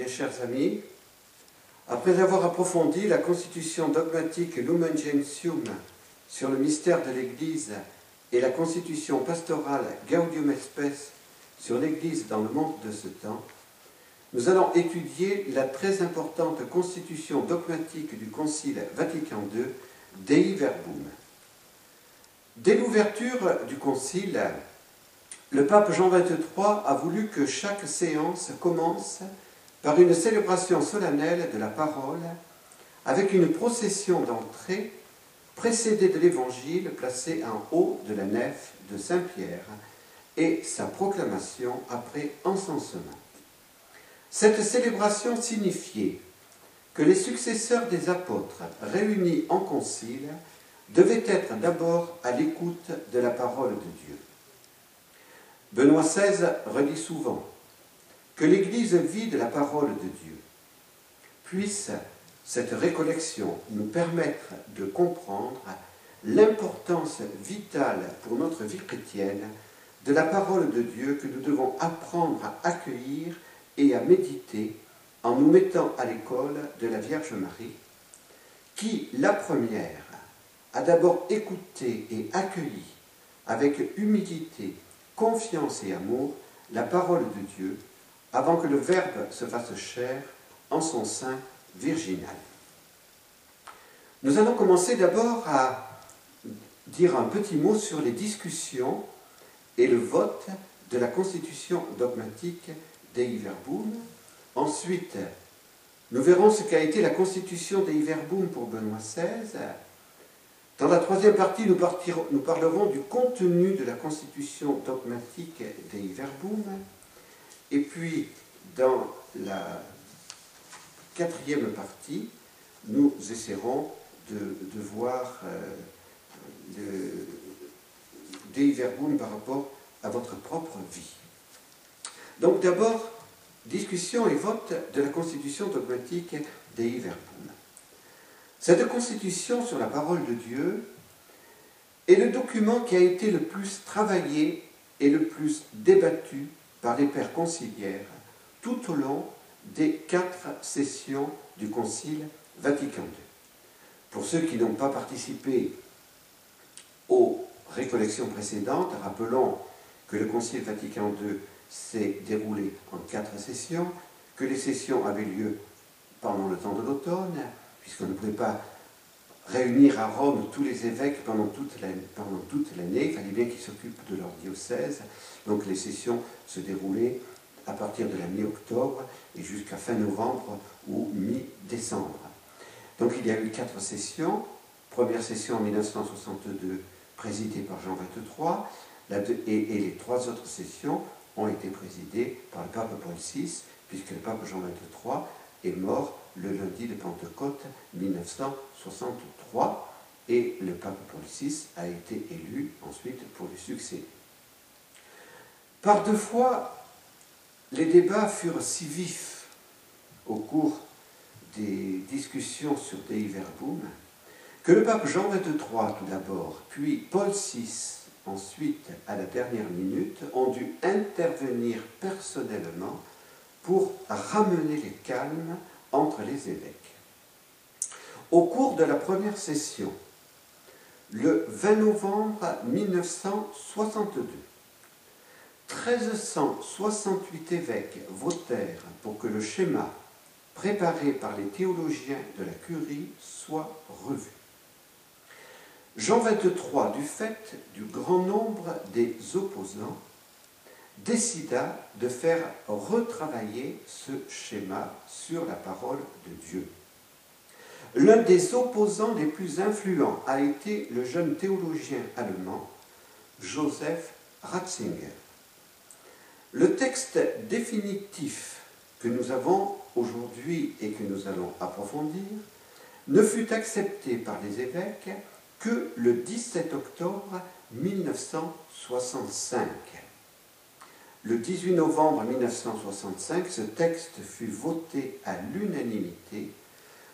bien chers amis, après avoir approfondi la constitution dogmatique Lumen Gentium sur le mystère de l'Église et la constitution pastorale Gaudium Spes sur l'Église dans le monde de ce temps, nous allons étudier la très importante constitution dogmatique du Concile Vatican II, Dei Verbum. Dès l'ouverture du Concile, le pape Jean XXIII a voulu que chaque séance commence par une célébration solennelle de la parole, avec une procession d'entrée précédée de l'évangile placé en haut de la nef de Saint-Pierre et sa proclamation après encensement. Cette célébration signifiait que les successeurs des apôtres réunis en concile devaient être d'abord à l'écoute de la parole de Dieu. Benoît XVI redit souvent que l'Église vit de la parole de Dieu. Puisse cette récollection nous permettre de comprendre l'importance vitale pour notre vie chrétienne de la parole de Dieu que nous devons apprendre à accueillir et à méditer en nous mettant à l'école de la Vierge Marie, qui, la première, a d'abord écouté et accueilli avec humilité, confiance et amour la parole de Dieu avant que le Verbe se fasse chair en son sein virginal. Nous allons commencer d'abord à dire un petit mot sur les discussions et le vote de la constitution dogmatique Dei Verbum. Ensuite, nous verrons ce qu'a été la constitution Dei Verbum pour Benoît XVI. Dans la troisième partie, nous, parlerons du contenu de la constitution dogmatique Dei Verbum. Et puis, dans la quatrième partie, nous essaierons de, voir euh, Verbum par rapport à votre propre vie. Donc d'abord, discussion et vote de la constitution dogmatique Dei Verbum. Cette constitution sur la parole de Dieu est le document qui a été le plus travaillé et le plus débattu par les pères conciliaires tout au long des quatre sessions du Concile Vatican II. Pour ceux qui n'ont pas participé aux récollections précédentes, rappelons que le Concile Vatican II s'est déroulé en quatre sessions, que les sessions avaient lieu pendant le temps de l'automne, puisqu'on ne pouvait pas réunir à Rome tous les évêques pendant toute l'année, il fallait bien qu'ils s'occupent de leur diocèse, donc les sessions se déroulaient à partir de la mi-octobre et jusqu'à fin novembre ou mi-décembre. Donc il y a eu quatre sessions. Première session en 1962 présidée par Jean XXIII, et, et les trois autres sessions ont été présidées par le pape Paul VI, puisque le pape Jean XXIII est mort le lundi de Pentecôte 1963 et le pape Paul VI a été élu ensuite pour le succès. Par deux fois, les débats furent si vifs au cours des discussions sur Dei Verbum que le pape Jean XXIII tout d'abord, puis Paul VI ensuite à la dernière minute, ont dû intervenir personnellement pour ramener les calmes entre les évêques. Au cours de la première session, le 20 novembre 1962, 1368 évêques votèrent pour que le schéma préparé par les théologiens de la curie soit revu. Jean XXIII, du fait du grand nombre des opposants, décida de faire retravailler ce schéma sur la parole de Dieu. L'un des opposants les plus influents a été le jeune théologien allemand Joseph Ratzinger. Le texte définitif que nous avons aujourd'hui et que nous allons approfondir ne fut accepté par les évêques que le 17 octobre 1965. Le 18 novembre 1965, ce texte fut voté à l'unanimité.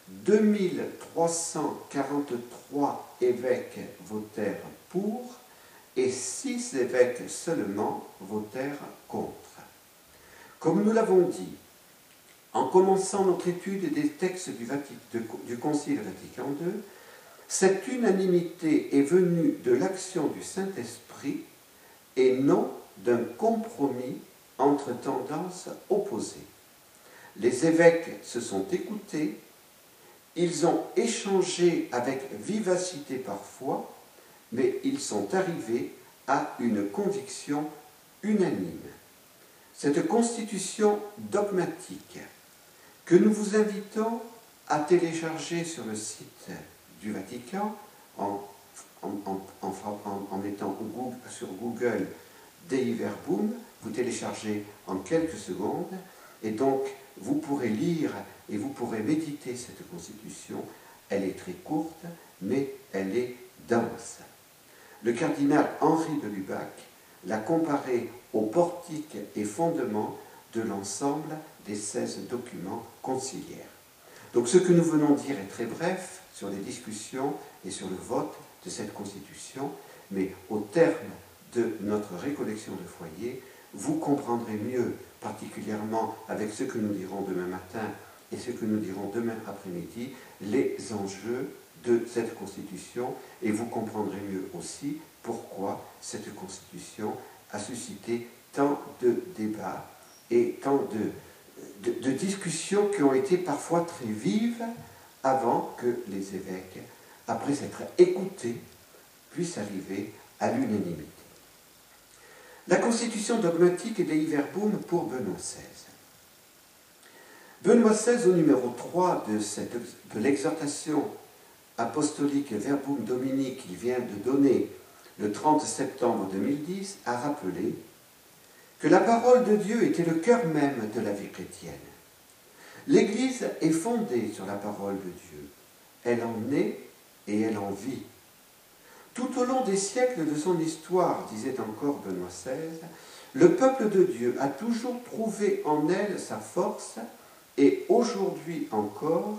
2343 évêques votèrent pour et 6 évêques seulement votèrent contre. Comme nous l'avons dit, en commençant notre étude des textes du, du Concile Vatican II, cette unanimité est venue de l'action du Saint-Esprit et non d'un compromis entre tendances opposées. Les évêques se sont écoutés, ils ont échangé avec vivacité parfois, mais ils sont arrivés à une conviction unanime. Cette constitution dogmatique que nous vous invitons à télécharger sur le site du Vatican en, en, mettant sur Google Dei Verbum, vous téléchargez en quelques secondes et donc vous pourrez lire et vous pourrez méditer cette constitution. Elle est très courte, mais elle est dense. Le cardinal Henri de Lubac l'a comparée au portique et fondement de l'ensemble des 16 documents conciliaires. Donc ce que nous venons dire est très bref sur les discussions et sur le vote de cette constitution, mais au terme de notre récollection de foyer, vous comprendrez mieux, particulièrement avec ce que nous dirons demain matin et ce que nous dirons demain après-midi, les enjeux de cette constitution et vous comprendrez mieux aussi pourquoi cette constitution a suscité tant de débats et tant de, discussions qui ont été parfois très vives avant que les évêques, après s'être écoutés, puissent arriver à l'unanimité. La constitution dogmatique des Verbum pour Benoît XVI. Benoît XVI, au numéro 3 de, l'exhortation apostolique Verbum Dominique qu'il vient de donner le 30 septembre 2010, a rappelé que la parole de Dieu était le cœur même de la vie chrétienne. L'Église est fondée sur la parole de Dieu. Elle en est et elle en vit. Tout au long des siècles de son histoire, disait encore Benoît XVI, le peuple de Dieu a toujours trouvé en elle sa force et aujourd'hui encore,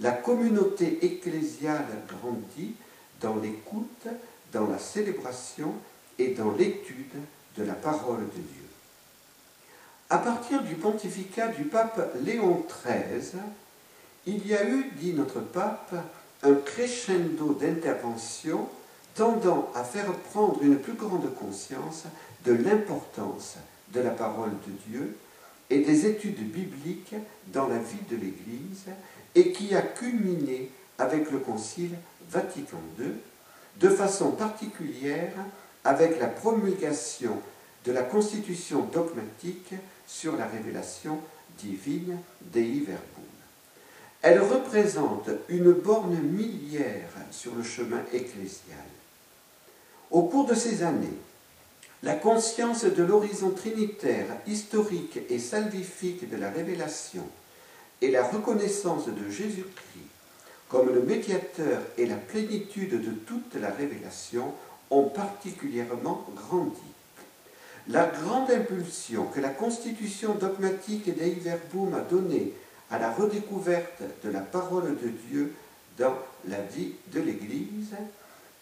la communauté ecclésiale grandit dans l'écoute, dans la célébration et dans l'étude de la parole de Dieu. À partir du pontificat du pape Léon XIII, il y a eu, dit notre pape, un crescendo d'intervention tendant à faire prendre une plus grande conscience de l'importance de la parole de Dieu et des études bibliques dans la vie de l'Église et qui a culminé avec le Concile Vatican II, de façon particulière avec la promulgation de la constitution dogmatique sur la révélation divine Dei Verbum. Elle représente une borne milliaire sur le chemin ecclésial. Au cours de ces années, la conscience de l'horizon trinitaire, historique et salvifique de la révélation et la reconnaissance de Jésus-Christ comme le médiateur et la plénitude de toute la révélation ont particulièrement grandi. La grande impulsion que la constitution dogmatique d'Ei Verbum a donnée à la redécouverte de la parole de Dieu dans la vie de l'Église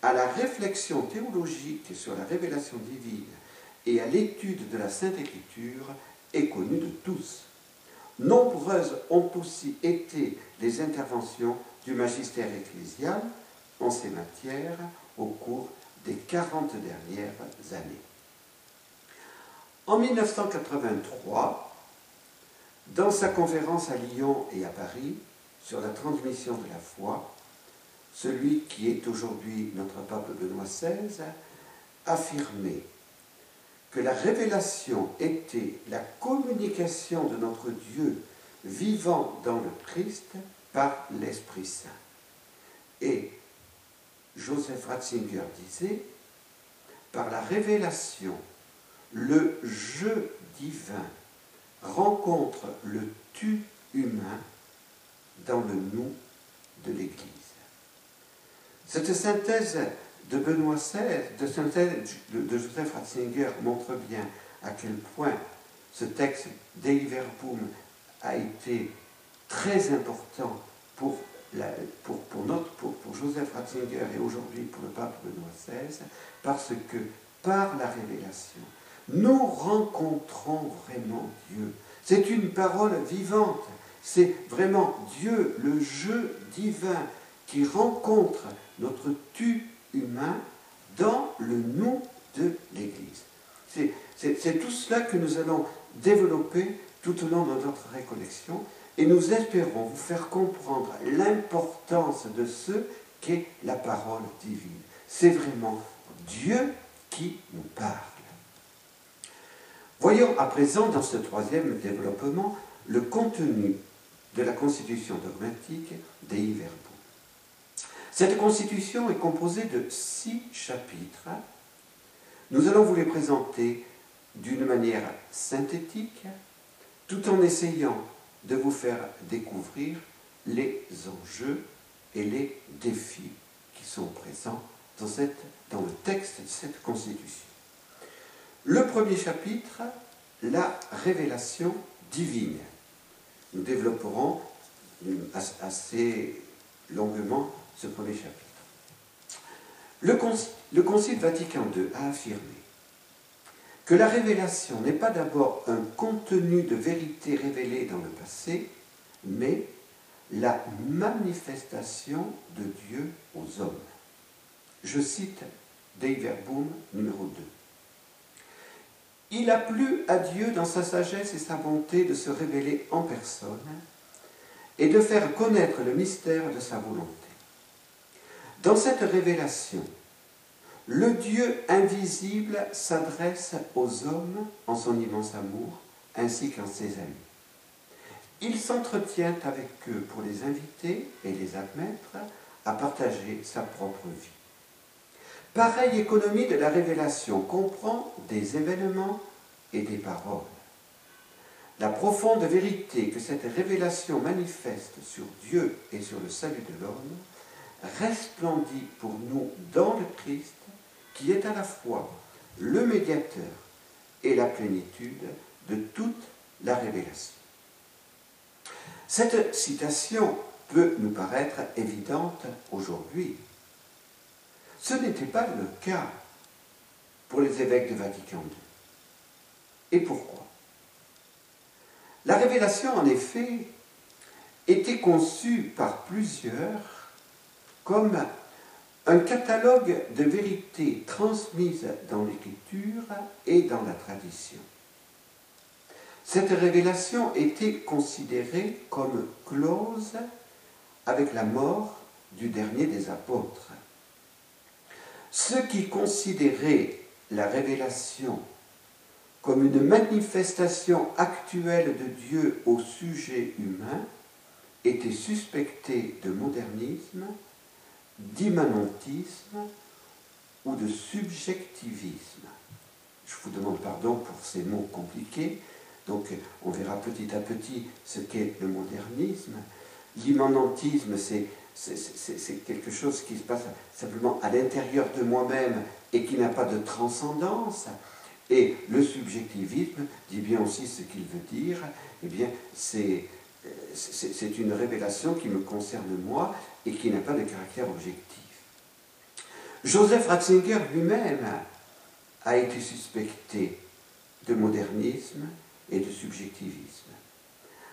à la réflexion théologique sur la révélation divine et à l'étude de la Sainte Écriture est connue de tous. Nombreuses ont aussi été les interventions du magistère ecclésial en ces matières au cours des 40 dernières années. En 1983, dans sa conférence à Lyon et à Paris sur la transmission de la foi, celui qui est aujourd'hui notre pape Benoît XVI, affirmait que la révélation était la communication de notre Dieu vivant dans le Christ par l'Esprit Saint. Et Joseph Ratzinger disait, par la révélation, le jeu divin rencontre le tu humain dans le nous de l'Église. Cette synthèse de Benoît XVI, de synthèse de Joseph Ratzinger montre bien à quel point ce texte Dei Verbum a été très important pour, pour Joseph Ratzinger et aujourd'hui pour le pape Benoît XVI, parce que par la révélation, nous rencontrons vraiment Dieu. C'est une parole vivante C'est vraiment Dieu, le jeu divin qui rencontre notre tu humain dans le nous de l'Église. C'est tout cela que nous allons développer tout au long de notre récollection et nous espérons vous faire comprendre l'importance de ce qu'est la parole divine. C'est vraiment Dieu qui nous parle. Voyons à présent dans ce troisième développement le contenu de la constitution dogmatique des Verbum. Cette constitution est composée de six chapitres. Nous allons vous les présenter d'une manière synthétique, tout en essayant de vous faire découvrir les enjeux et les défis qui sont présents dans, le texte de cette constitution. Le premier chapitre, la révélation divine. Nous développerons assez longuement ce premier chapitre. Le, le Concile Vatican II a affirmé que la révélation n'est pas d'abord un contenu de vérité révélée dans le passé, mais la manifestation de Dieu aux hommes. Je cite Dei Verbum numéro 2. Il a plu à Dieu dans sa sagesse et sa bonté de se révéler en personne et de faire connaître le mystère de sa volonté. Dans cette révélation, le Dieu invisible s'adresse aux hommes en son immense amour, ainsi qu'en ses amis. Il s'entretient avec eux pour les inviter et les admettre à partager sa propre vie. Pareille économie de la révélation comprend des événements et des paroles. La profonde vérité que cette révélation manifeste sur Dieu et sur le salut de l'homme resplendit pour nous dans le Christ, qui est à la fois le médiateur et la plénitude de toute la révélation. Cette citation peut nous paraître évidente aujourd'hui. Ce n'était pas le cas pour les évêques de Vatican II. Et pourquoi? La révélation, en effet, était conçue par plusieurs comme un catalogue de vérités transmises dans l'écriture et dans la tradition. Cette révélation était considérée comme close avec la mort du dernier des apôtres. Ceux qui considéraient la révélation comme une manifestation actuelle de Dieu au sujet humain étaient suspectés de modernisme d'immanentisme ou de subjectivisme. Je vous demande pardon pour ces mots compliqués. Donc on verra petit à petit ce qu'est le modernisme. L'immanentisme, c'est, quelque chose qui se passe simplement à l'intérieur de moi-même et qui n'a pas de transcendance. Et le subjectivisme dit bien aussi ce qu'il veut dire. Eh bien, c'est c'est une révélation qui me concerne moi et qui n'a pas de caractère objectif. Joseph Ratzinger lui-même a été suspecté de modernisme et de subjectivisme.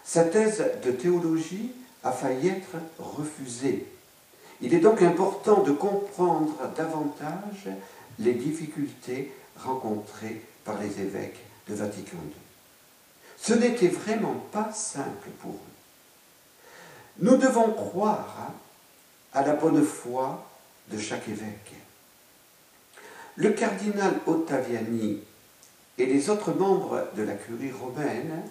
Sa thèse de théologie a failli être refusée. Il est donc important de comprendre davantage les difficultés rencontrées par les évêques de Vatican II. Ce n'était vraiment pas simple pour eux. Nous devons croire à la bonne foi de chaque évêque. Le cardinal Ottaviani et les autres membres de la curie romaine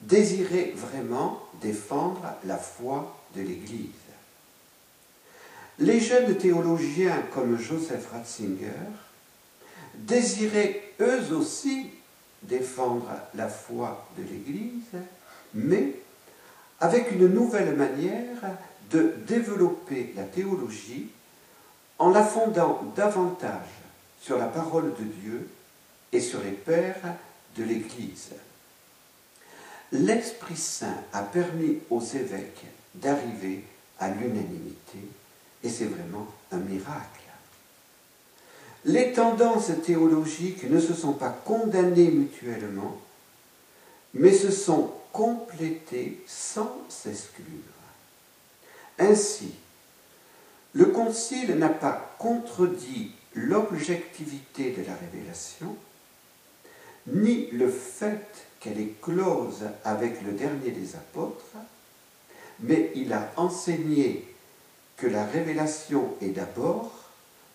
désiraient vraiment défendre la foi de l'Église. Les jeunes théologiens comme Joseph Ratzinger désiraient eux aussi défendre la foi de l'Église, mais avec une nouvelle manière de développer la théologie en la fondant davantage sur la parole de Dieu et sur les pères de l'Église. L'Esprit Saint a permis aux évêques d'arriver à l'unanimité et c'est vraiment un miracle. Les tendances théologiques ne se sont pas condamnées mutuellement, mais se sont compléter sans s'exclure. Ainsi, le Concile n'a pas contredit l'objectivité de la révélation, ni le fait qu'elle est close avec le dernier des apôtres, mais il a enseigné que la révélation est d'abord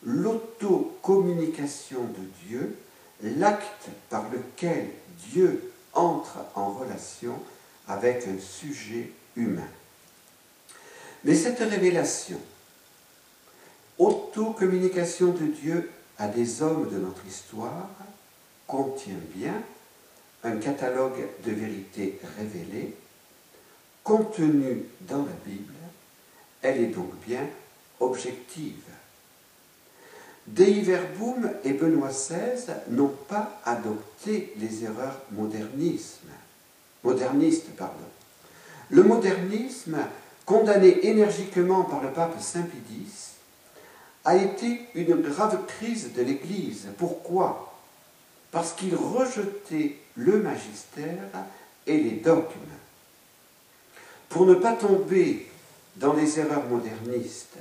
l'autocommunication de Dieu, l'acte par lequel Dieu entre en relation avec un sujet humain. Mais cette révélation, autocommunication de Dieu à des hommes de notre histoire, contient bien un catalogue de vérités révélées, contenues dans la Bible, elle est donc bien objective. Dei Verbum et Benoît XVI n'ont pas adopté les erreurs modernisme, modernistes. Pardon. Le modernisme, condamné énergiquement par le pape Saint Pie X, a été une grave crise de l'Église. Pourquoi? Parce qu'il rejetait le magistère et les dogmes. Pour ne pas tomber dans les erreurs modernistes,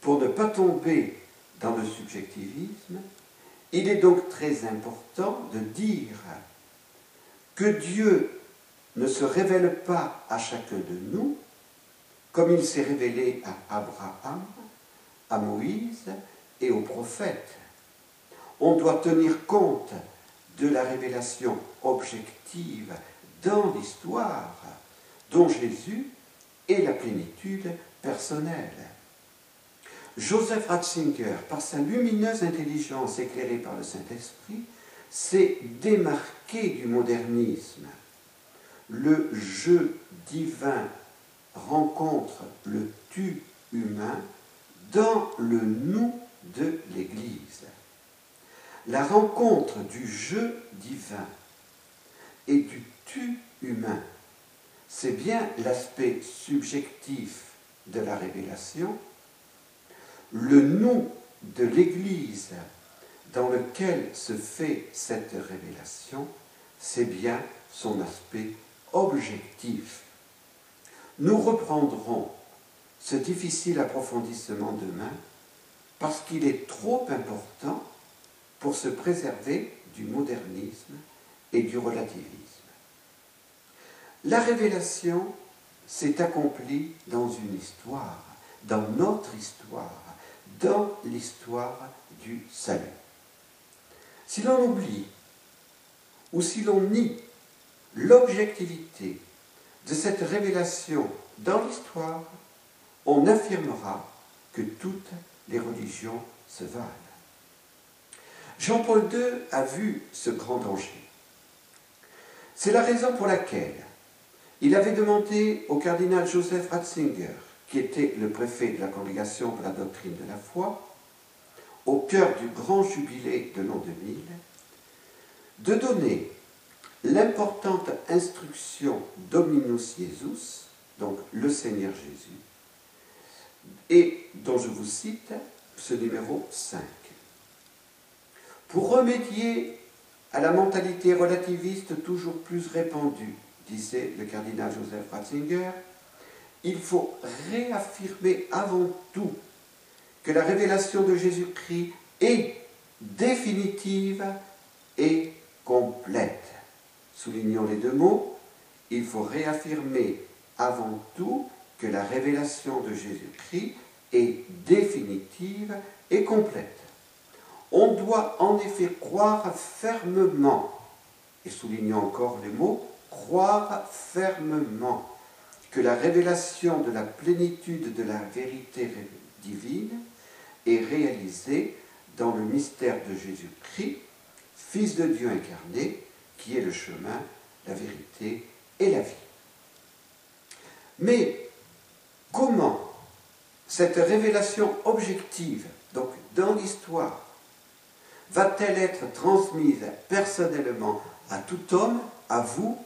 pour ne pas tomber dans le subjectivisme, il est donc très important de dire que Dieu ne se révèle pas à chacun de nous comme il s'est révélé à Abraham, à Moïse et aux prophètes. On doit tenir compte de la révélation objective dans l'histoire dont Jésus est la plénitude personnelle. Joseph Ratzinger, par sa lumineuse intelligence éclairée par le Saint-Esprit, s'est démarqué du modernisme. Le jeu divin rencontre le tu humain dans le nous de l'Église. La rencontre du jeu divin et du tu humain, c'est bien l'aspect subjectif de la révélation, le nous de l'Église dans lequel se fait cette révélation, c'est bien son aspect objectif. Nous reprendrons ce difficile approfondissement demain parce qu'il est trop important pour se préserver du modernisme et du relativisme. La révélation s'est accomplie dans une histoire, dans notre histoire, dans l'histoire du salut. Si l'on oublie ou si l'on nie l'objectivité de cette révélation dans l'histoire, on affirmera que toutes les religions se valent. Jean-Paul II a vu ce grand danger. C'est la raison pour laquelle il avait demandé au cardinal Joseph Ratzinger, qui était le préfet de la congrégation de la doctrine de la foi, au cœur du grand jubilé de l'an 2000, de donner l'importante instruction Dominus Jesus, donc le Seigneur Jésus, et dont je vous cite ce numéro 5. Pour remédier à la mentalité relativiste toujours plus répandue, disait le cardinal Joseph Ratzinger, il faut réaffirmer avant tout que la révélation de Jésus-Christ est définitive et complète. Soulignons les deux mots, il faut réaffirmer avant tout que la révélation de Jésus-Christ est définitive et complète. On doit en effet croire fermement, et soulignons encore les mots, croire fermement que la révélation de la plénitude de la vérité divine est réalisée dans le mystère de Jésus-Christ, Fils de Dieu incarné, qui est le chemin, la vérité et la vie. Mais comment cette révélation objective, donc dans l'histoire, va-t-elle être transmise personnellement à tout homme, à vous,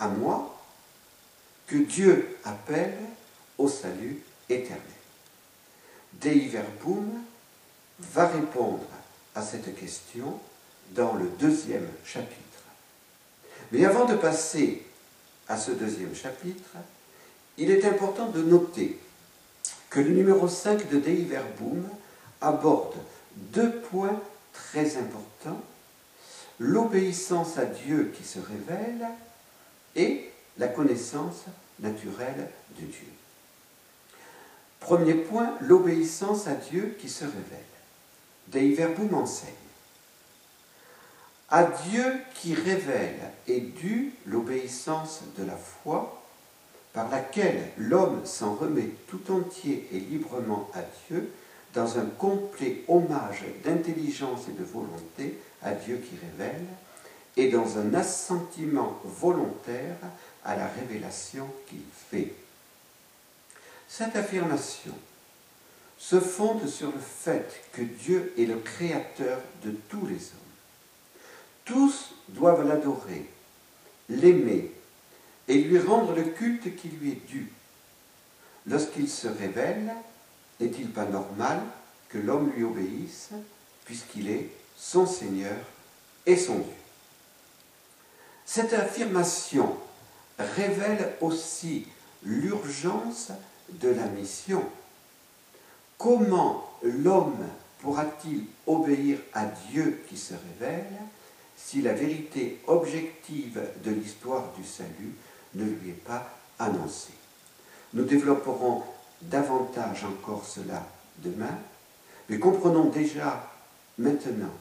à moi, que Dieu appelle au salut éternel Dei Verbum va répondre à cette question dans le deuxième chapitre. Mais avant de passer à ce deuxième chapitre, il est important de noter que le numéro 5 de Dei Verbum aborde deux points très importants, l'obéissance à Dieu qui se révèle et la connaissance naturelle de Dieu. Premier point, l'obéissance à Dieu qui se révèle. Dei Verbum enseigne. À Dieu qui révèle est due l'obéissance de la foi par laquelle l'homme s'en remet tout entier et librement à Dieu dans un complet hommage d'intelligence et de volonté à Dieu qui révèle et dans un assentiment volontaire à la révélation qu'il fait. Cette affirmation se fonde sur le fait que Dieu est le créateur de tous les hommes. Tous doivent l'adorer, l'aimer et lui rendre le culte qui lui est dû. Lorsqu'il se révèle, n'est-il pas normal que l'homme lui obéisse puisqu'il est son Seigneur et son Dieu? Cette affirmation révèle aussi l'urgence de la mission. Comment l'homme pourra-t-il obéir à Dieu qui se révèle si la vérité objective de l'histoire du salut ne lui est pas annoncée? Nous développerons davantage encore cela demain, mais comprenons déjà maintenant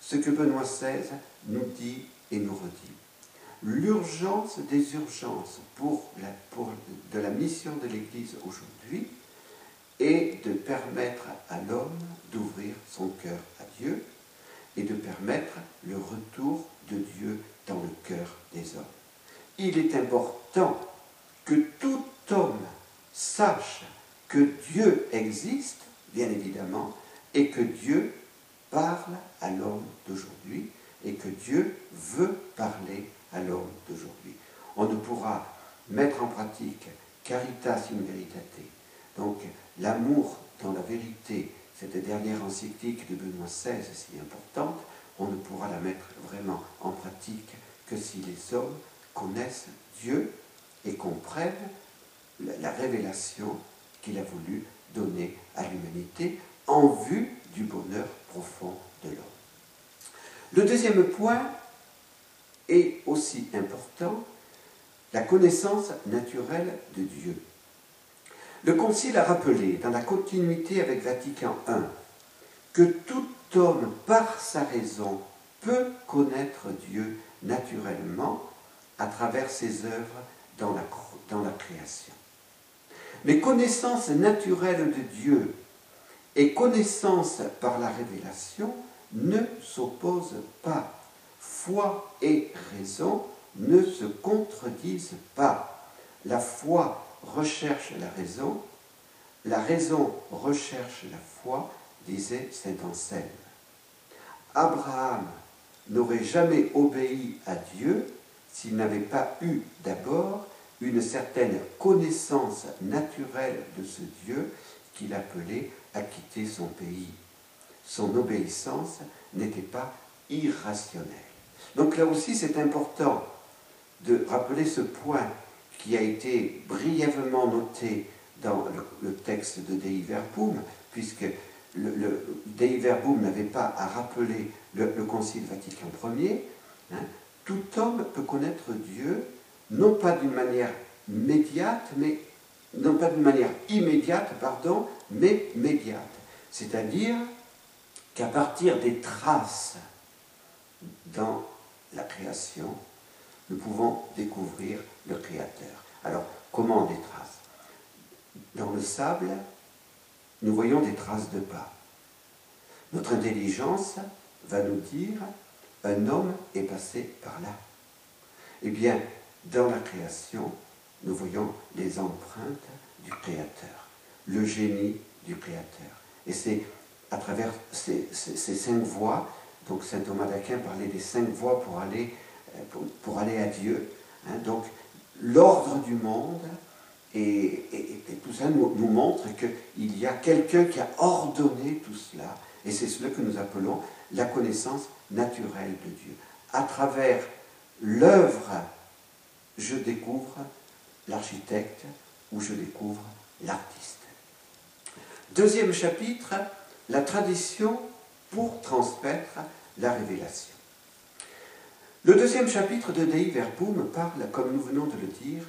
ce que Benoît XVI nous dit et nous redit l'urgence des urgences pour, la, pour de la mission de l'Église aujourd'hui est de permettre à l'homme d'ouvrir son cœur à Dieu et de permettre le retour de Dieu dans le cœur des hommes. Il est important que tout homme sache que Dieu existe, bien évidemment, et que Dieu parle à l'homme d'aujourd'hui, et que Dieu veut parler à l'homme d'aujourd'hui. On ne pourra mettre en pratique caritas in veritate, donc l'amour dans la vérité, cette dernière encyclique de Benoît XVI si importante, on ne pourra la mettre vraiment en pratique que si les hommes connaissent Dieu et comprennent la révélation qu'il a voulu donner à l'humanité en vue du bonheur profond de l'homme. Le deuxième point, est aussi important, la connaissance naturelle de Dieu. Le Concile a rappelé, dans la continuité avec Vatican I, que tout homme, par sa raison, peut connaître Dieu naturellement à travers ses œuvres dans la, dans la création. Mais connaissance naturelle de Dieu et connaissance par la révélation ne s'opposent pas foi et raison ne se contredisent pas. La foi recherche la raison, la raison recherche la foi, disait saint Anselme. Abraham n'aurait jamais obéi à Dieu s'il n'avait pas eu d'abord une certaine connaissance naturelle de ce Dieu qu'il appelait à quitter son pays. Son obéissance n'était pas irrationnelle. Donc là aussi, c'est important de rappeler ce point qui a été brièvement noté dans le, texte de Dei Verbum, puisque le, Dei Verbum n'avait pas à rappeler le, Concile Vatican Ier. Hein. tout homme peut connaître Dieu, non pas d'une manière médiate, mais non pas d'une manière immédiate, pardon, mais médiate. C'est-à-dire qu'à partir des traces dans la création, nous pouvons découvrir le Créateur. Alors, comment des traces? Dans le sable, nous voyons des traces de pas. Notre intelligence va nous dire un homme est passé par là. Eh bien, dans la création, nous voyons les empreintes du Créateur, le génie du Créateur. Et c'est à travers ces, ces cinq voies donc saint Thomas d'Aquin parlait des cinq voies pour aller, euh, à Dieu. Hein. donc l'ordre du monde et, tout ça nous, nous montre qu'il y a quelqu'un qui a ordonné tout cela. Et c'est cela que nous appelons la connaissance naturelle de Dieu. À travers l'œuvre je découvre l'architecte ou je découvre l'artiste. Deuxième chapitre, la tradition pour transmettre la révélation. Le deuxième chapitre de Dei Verbum parle, comme nous venons de le dire,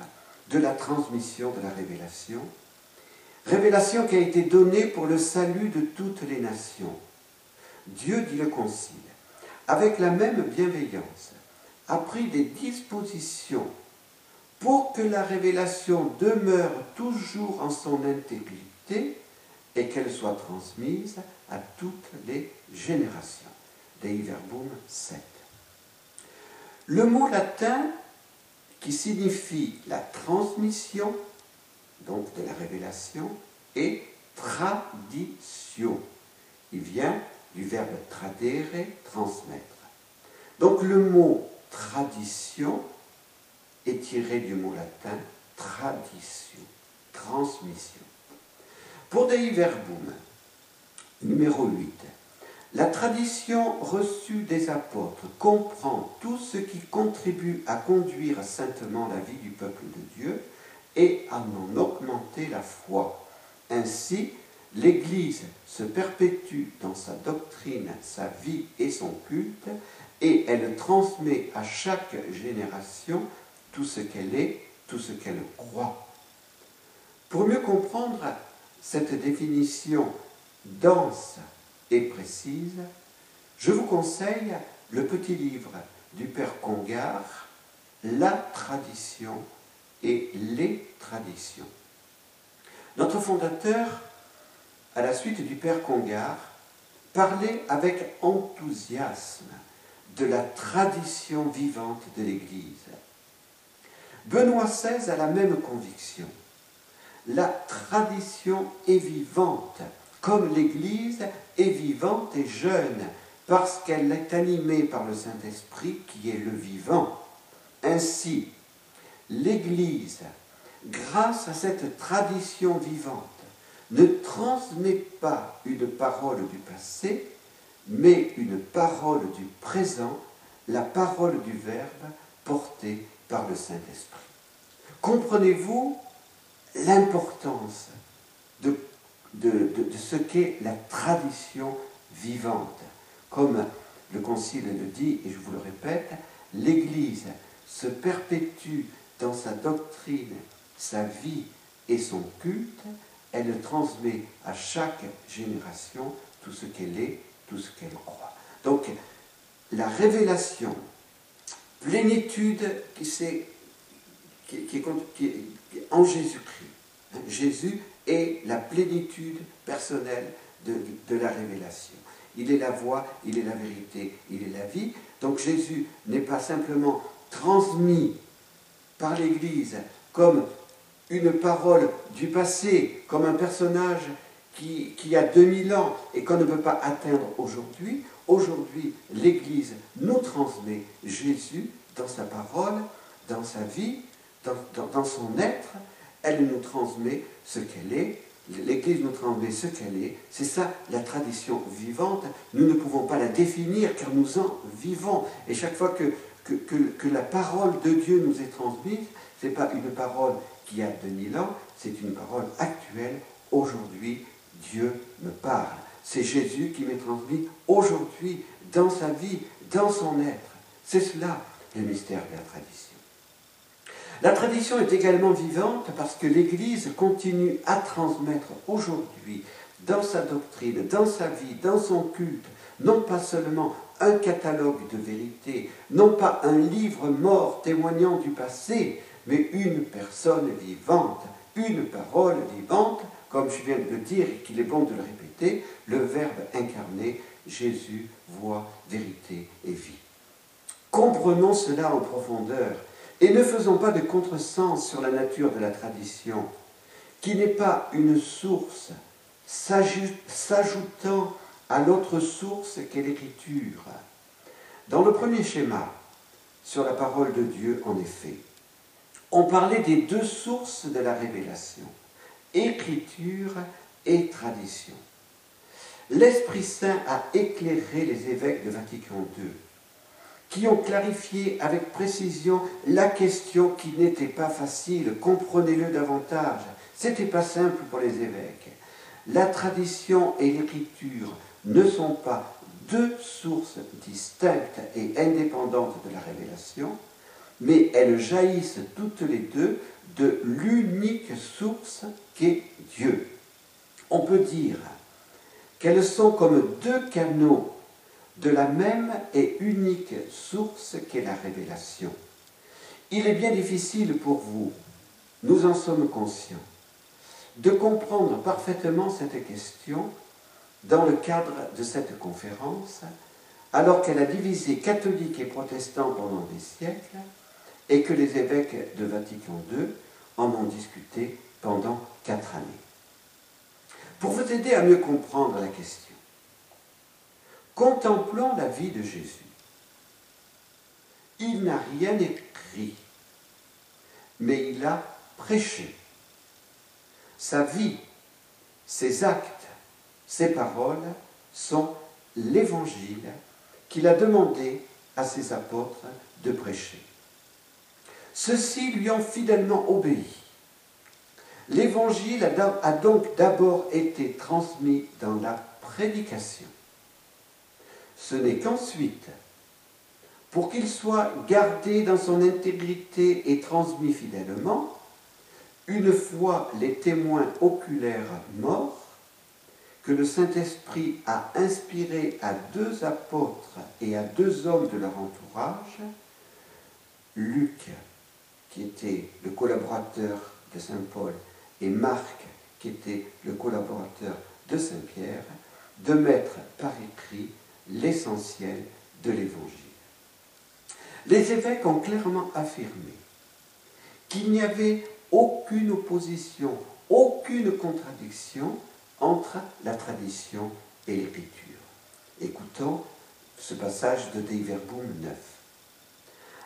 de la transmission de la révélation. Révélation qui a été donnée pour le salut de toutes les nations. Dieu, dit le Concile, avec la même bienveillance, a pris des dispositions pour que la révélation demeure toujours en son intégrité et qu'elle soit transmise à toutes les générations. Dei Verbum 7. Le mot latin qui signifie la transmission, donc de la révélation, est tradition. Il vient du verbe tradere, transmettre. Donc le mot tradition est tiré du mot latin tradition, transmission. Pour Dei Verbum, numéro 8, la tradition reçue des apôtres comprend tout ce qui contribue à conduire saintement la vie du peuple de Dieu et à en augmenter la foi. Ainsi, l'Église se perpétue dans sa doctrine, sa vie et son culte, et elle transmet à chaque génération tout ce qu'elle est, tout ce qu'elle croit. Pour mieux comprendre cette définition dense et précise, je vous conseille le petit livre du Père Congar, La tradition et les traditions. Notre fondateur, à la suite du Père Congar, parlait avec enthousiasme de la tradition vivante de l'Église. Benoît XVI a la même conviction. La tradition est vivante, comme l'Église est vivante et jeune, parce qu'elle est animée par le Saint-Esprit qui est le vivant. Ainsi, l'Église, grâce à cette tradition vivante, ne transmet pas une parole du passé, mais une parole du présent, la parole du Verbe portée par le Saint-Esprit. Comprenez-vous l'importance de, de, ce qu'est la tradition vivante Comme le Concile le dit, et je vous le répète, l'Église se perpétue dans sa doctrine, sa vie et son culte, elle transmet à chaque génération tout ce qu'elle est, tout ce qu'elle croit. Donc, la révélation plénitude qui, est, qui, en Jésus-Christ. Hein, Jésus est la plénitude personnelle de, de la révélation. Il est la voie, il est la vérité, il est la vie. Donc Jésus n'est pas simplement transmis par l'Église comme une parole du passé, comme un personnage qui, qui a 2000 ans et qu'on ne peut pas atteindre aujourd'hui. Aujourd'hui, l'Église nous transmet Jésus dans sa parole, dans sa vie, dans, son être. Elle nous transmet ce qu'elle est. L'Église nous transmet ce qu'elle est. C'est ça la tradition vivante. Nous ne pouvons pas la définir car nous en vivons. Et chaque fois que, la parole de Dieu nous est transmise, ce n'est pas une parole qui a 2000 ans, c'est une parole actuelle. Aujourd'hui, Dieu me parle. C'est Jésus qui m'est transmis aujourd'hui dans sa vie, dans son être. C'est cela le mystère de la tradition. La tradition est également vivante parce que l'Église continue à transmettre aujourd'hui dans sa doctrine, dans sa vie, dans son culte, non pas seulement un catalogue de vérité, non pas un livre mort témoignant du passé, mais une personne vivante, une parole vivante comme je viens de le dire et qu'il est bon de le répéter, le Verbe incarné, Jésus, voix, vérité et vie. Comprenons cela en profondeur et ne faisons pas de contresens sur la nature de la tradition, qui n'est pas une source s'ajoutant à l'autre source qu'est l'écriture. Dans le premier schéma sur la parole de Dieu, en effet, on parlait des deux sources de la révélation écriture et tradition. L'Esprit Saint a éclairé les évêques de Vatican II qui ont clarifié avec précision la question qui n'était pas facile. Comprenez-le davantage. C'était pas simple pour les évêques. La tradition et l'écriture ne sont pas deux sources distinctes et indépendantes de la révélation, mais elles jaillissent toutes les deux de l'unique source qu'est Dieu. On peut dire qu'elles sont comme deux canaux de la même et unique source qu'est la révélation. Il est bien difficile pour vous, nous en sommes conscients, de comprendre parfaitement cette question dans le cadre de cette conférence, alors qu'elle a divisé catholiques et protestants pendant des siècles et que les évêques de Vatican II en ont discuté pendant quatre années. Pour vous aider à mieux comprendre la question, contemplons la vie de Jésus. Il n'a rien écrit, mais il a prêché. Sa vie, ses actes, ses paroles sont l'évangile qu'il a demandé à ses apôtres de prêcher. Ceux-ci lui ont fidèlement obéi. L'évangile a donc d'abord été transmis dans la prédication. Ce n'est qu'ensuite, pour qu'il soit gardé dans son intégrité et transmis fidèlement, une fois les témoins oculaires morts, que le Saint-Esprit a inspiré à deux apôtres et à deux hommes de leur entourage, Luc, qui était le collaborateur de Saint Paul, et Marc, qui était le collaborateur de Saint Pierre, de mettre par écrit l'essentiel de l'Évangile. Les évêques ont clairement affirmé qu'il n'y avait aucune opposition, aucune contradiction entre la tradition et l'écriture. Écoutons ce passage de Dei Verbum 9.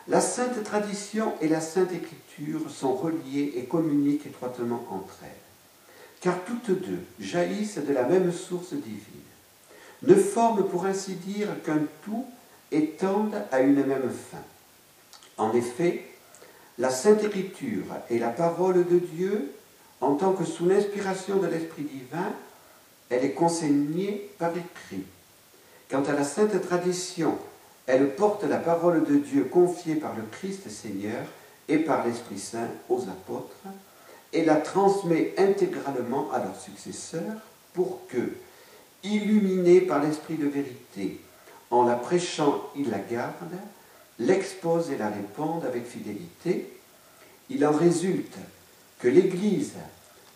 La sainte tradition et la sainte écriture sont reliées et communiquent étroitement entre elles, car toutes deux jaillissent de la même source divine, ne forment pour ainsi dire qu'un tout et tendent à une même fin. En effet, la sainte écriture est la parole de Dieu en tant que sous l'inspiration de l'Esprit divin, elle est consignée par écrit. Quant à la sainte tradition, elle porte la parole de Dieu confiée par le Christ Seigneur et par l'Esprit Saint aux apôtres et la transmet intégralement à leurs successeurs pour que, illuminés par l'Esprit de vérité, en la prêchant, ils la gardent, l'exposent et la répandent avec fidélité. Il en résulte que l'Église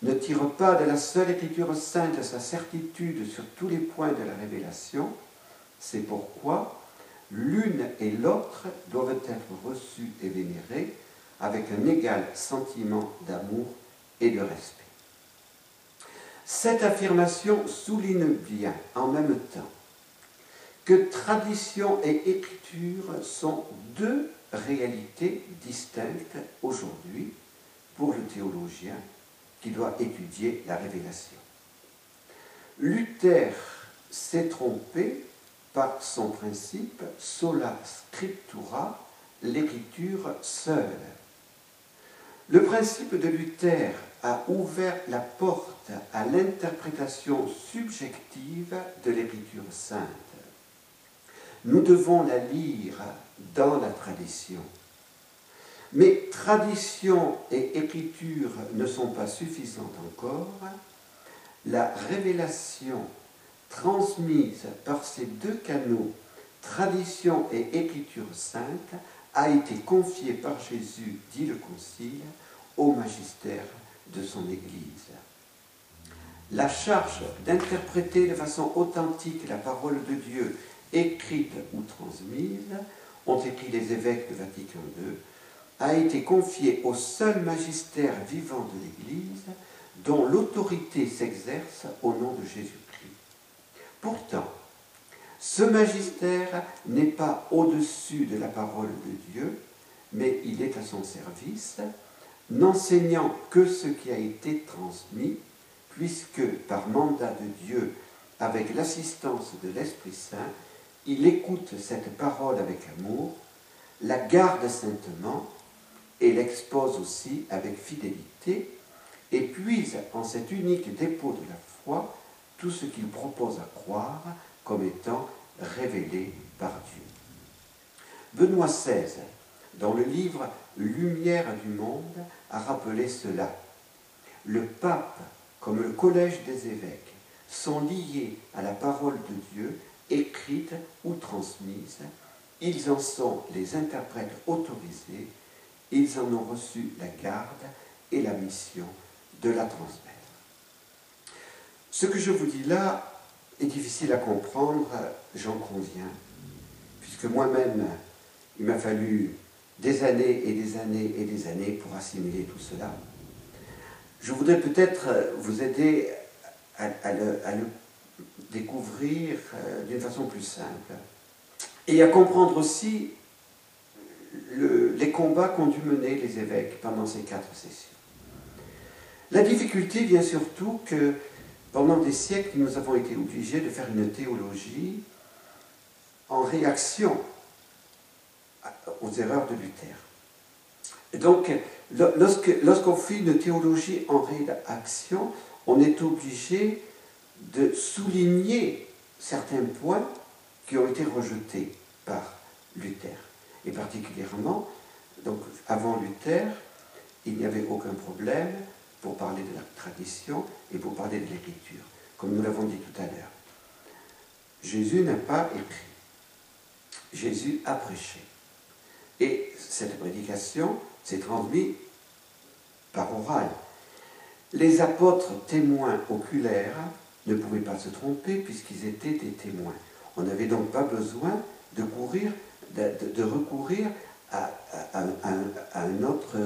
ne tire pas de la seule Écriture sainte sa certitude sur tous les points de la révélation. C'est pourquoi l'une et l'autre doivent être reçues et vénérées avec un égal sentiment d'amour et de respect. Cette affirmation souligne bien en même temps que tradition et écriture sont deux réalités distinctes aujourd'hui pour le théologien qui doit étudier la révélation. Luther s'est trompé par son principe sola scriptura, l'écriture seule. Le principe de Luther a ouvert la porte à l'interprétation subjective de l'écriture sainte. Nous devons la lire dans la tradition. Mais tradition et écriture ne sont pas suffisantes encore. La révélation transmise par ces deux canaux, tradition et écriture sainte, a été confiée par Jésus, dit le Concile, au magistère de son Église. La charge d'interpréter de façon authentique la parole de Dieu, écrite ou transmise, ont écrit les évêques de Vatican II, a été confiée au seul magistère vivant de l'Église, dont l'autorité s'exerce au nom de Jésus. Pourtant, ce magistère n'est pas au-dessus de la parole de Dieu, mais il est à son service, n'enseignant que ce qui a été transmis, puisque par mandat de Dieu, avec l'assistance de l'Esprit Saint, il écoute cette parole avec amour, la garde saintement et l'expose aussi avec fidélité, et puise en cet unique dépôt de la foi tout ce qu'il propose à croire comme étant révélé par Dieu. Benoît XVI, dans le livre Lumière du monde, a rappelé cela. Le pape, comme le collège des évêques, sont liés à la parole de Dieu, écrite ou transmise. Ils en sont les interprètes autorisés. Ils en ont reçu la garde et la mission de la transmettre. Ce que je vous dis là est difficile à comprendre, j'en conviens, puisque moi-même, il m'a fallu des années et des années et des années pour assimiler tout cela. Je voudrais peut-être vous aider à, le, découvrir euh, d'une façon plus simple et à comprendre aussi les combats qu'ont dû mener les évêques pendant ces quatre sessions. La difficulté vient surtout que pendant des siècles, nous avons été obligés de faire une théologie en réaction aux erreurs de Luther. Donc, lorsqu'on fait une théologie en réaction, on est obligé de souligner certains points qui ont été rejetés par Luther. Et particulièrement, donc avant Luther, il n'y avait aucun problème pour parler de la tradition et pour parler de l'écriture, comme nous l'avons dit tout à l'heure. Jésus n'a pas écrit. Jésus a prêché. Et cette prédication s'est transmise par oral. Les apôtres témoins oculaires ne pouvaient pas se tromper puisqu'ils étaient des témoins. On n'avait donc pas besoin de, courir, de, recourir à, une, autre,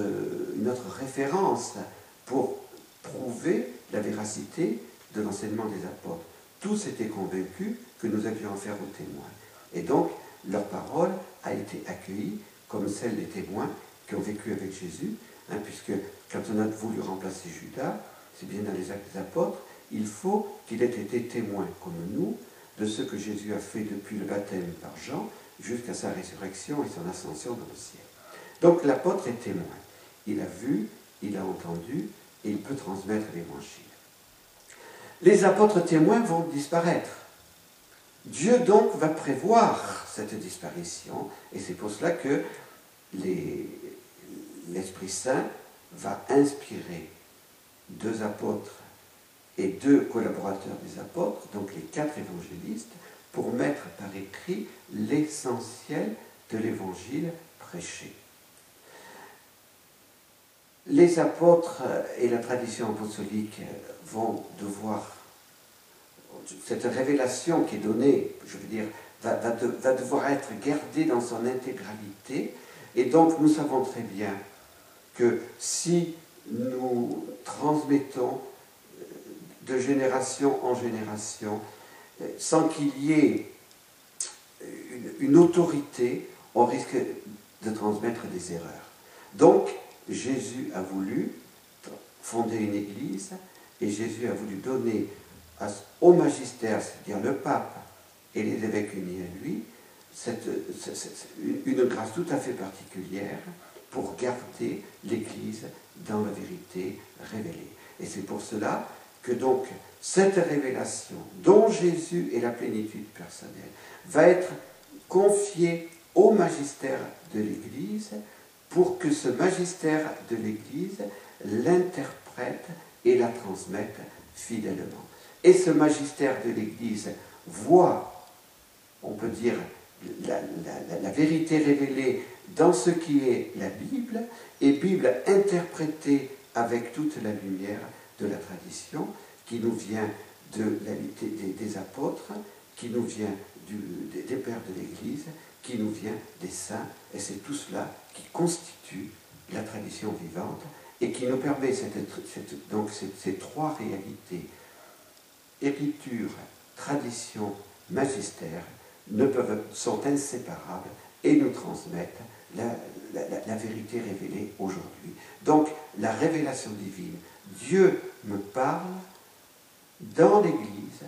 une autre référence pour prouver la véracité de l'enseignement des apôtres. Tous étaient convaincus que nous avions affaire aux témoins. Et donc, leur parole a été accueillie comme celle des témoins qui ont vécu avec Jésus, hein, puisque quand on a voulu remplacer Judas, c'est bien dans les actes des apôtres, il faut qu'il ait été témoin comme nous de ce que Jésus a fait depuis le baptême par Jean jusqu'à sa résurrection et son ascension dans le ciel. Donc l'apôtre est témoin. Il a vu, il a entendu et il peut transmettre l'évangile. Les apôtres témoins vont disparaître. Dieu donc va prévoir cette disparition et c'est pour cela que l'Esprit Saint va inspirer deux apôtres et deux collaborateurs des apôtres, donc les quatre évangélistes, pour mettre par écrit l'essentiel de l'évangile prêché. Les apôtres et la tradition apostolique vont devoir, cette révélation qui est donnée, je veux dire, va, devoir être gardée dans son intégralité, et donc nous savons très bien que si nous transmettons de génération en génération, euh, sans qu'il y ait une, autorité, on risque de transmettre des erreurs. Donc, Jésus a voulu fonder une église et Jésus a voulu donner au magistère, c'est-à-dire le pape et les évêques unis à lui, une grâce tout à fait particulière pour garder l'Église dans la vérité révélée. Et c'est pour cela que donc cette révélation, dont Jésus est la plénitude personnelle, va être confiée au magistère de l'Église pour que ce magistère de l'Église l'interprète et la transmette fidèlement. Et ce magistère de l'Église voit, on peut dire, la, vérité révélée dans ce qui est la Bible, et Bible interprétée avec toute la lumière de la tradition, qui nous vient des, apôtres, qui nous vient des, pères de l'Église, qui nous vient des saints, et c'est tout cela qui constitue la tradition vivante et qui nous permet donc ces, trois réalités, écriture, tradition, magistère, ne peuvent, sont inséparables et nous transmettent la, vérité révélée aujourd'hui. Donc la révélation divine, Dieu me parle dans l'Église,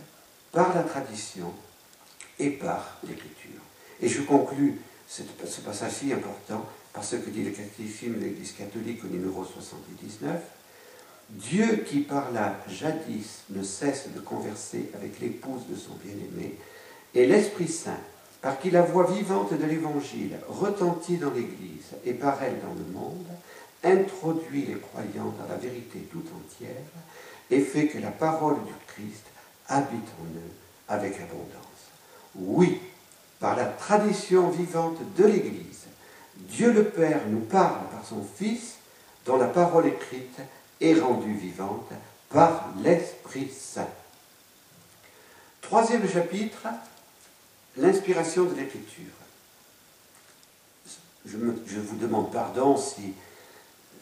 par la tradition, et par l'Écriture. Et je conclus ce passage si important par ce que dit le catéchisme de l'Église catholique au numéro 79. Dieu qui parla jadis ne cesse de converser avec l'épouse de son bien-aimé, et l'Esprit Saint, par qui la voix vivante de l'Évangile retentit dans l'Église et par elle dans le monde, introduit les croyants dans la vérité tout entière et fait que la parole du Christ habite en eux avec abondance. Oui, par la tradition vivante de l'Église, Dieu le Père nous parle par son Fils, dont la parole écrite est rendue vivante par l'Esprit Saint. Troisième chapitre, l'inspiration de l'Écriture. Je, je, vous demande pardon si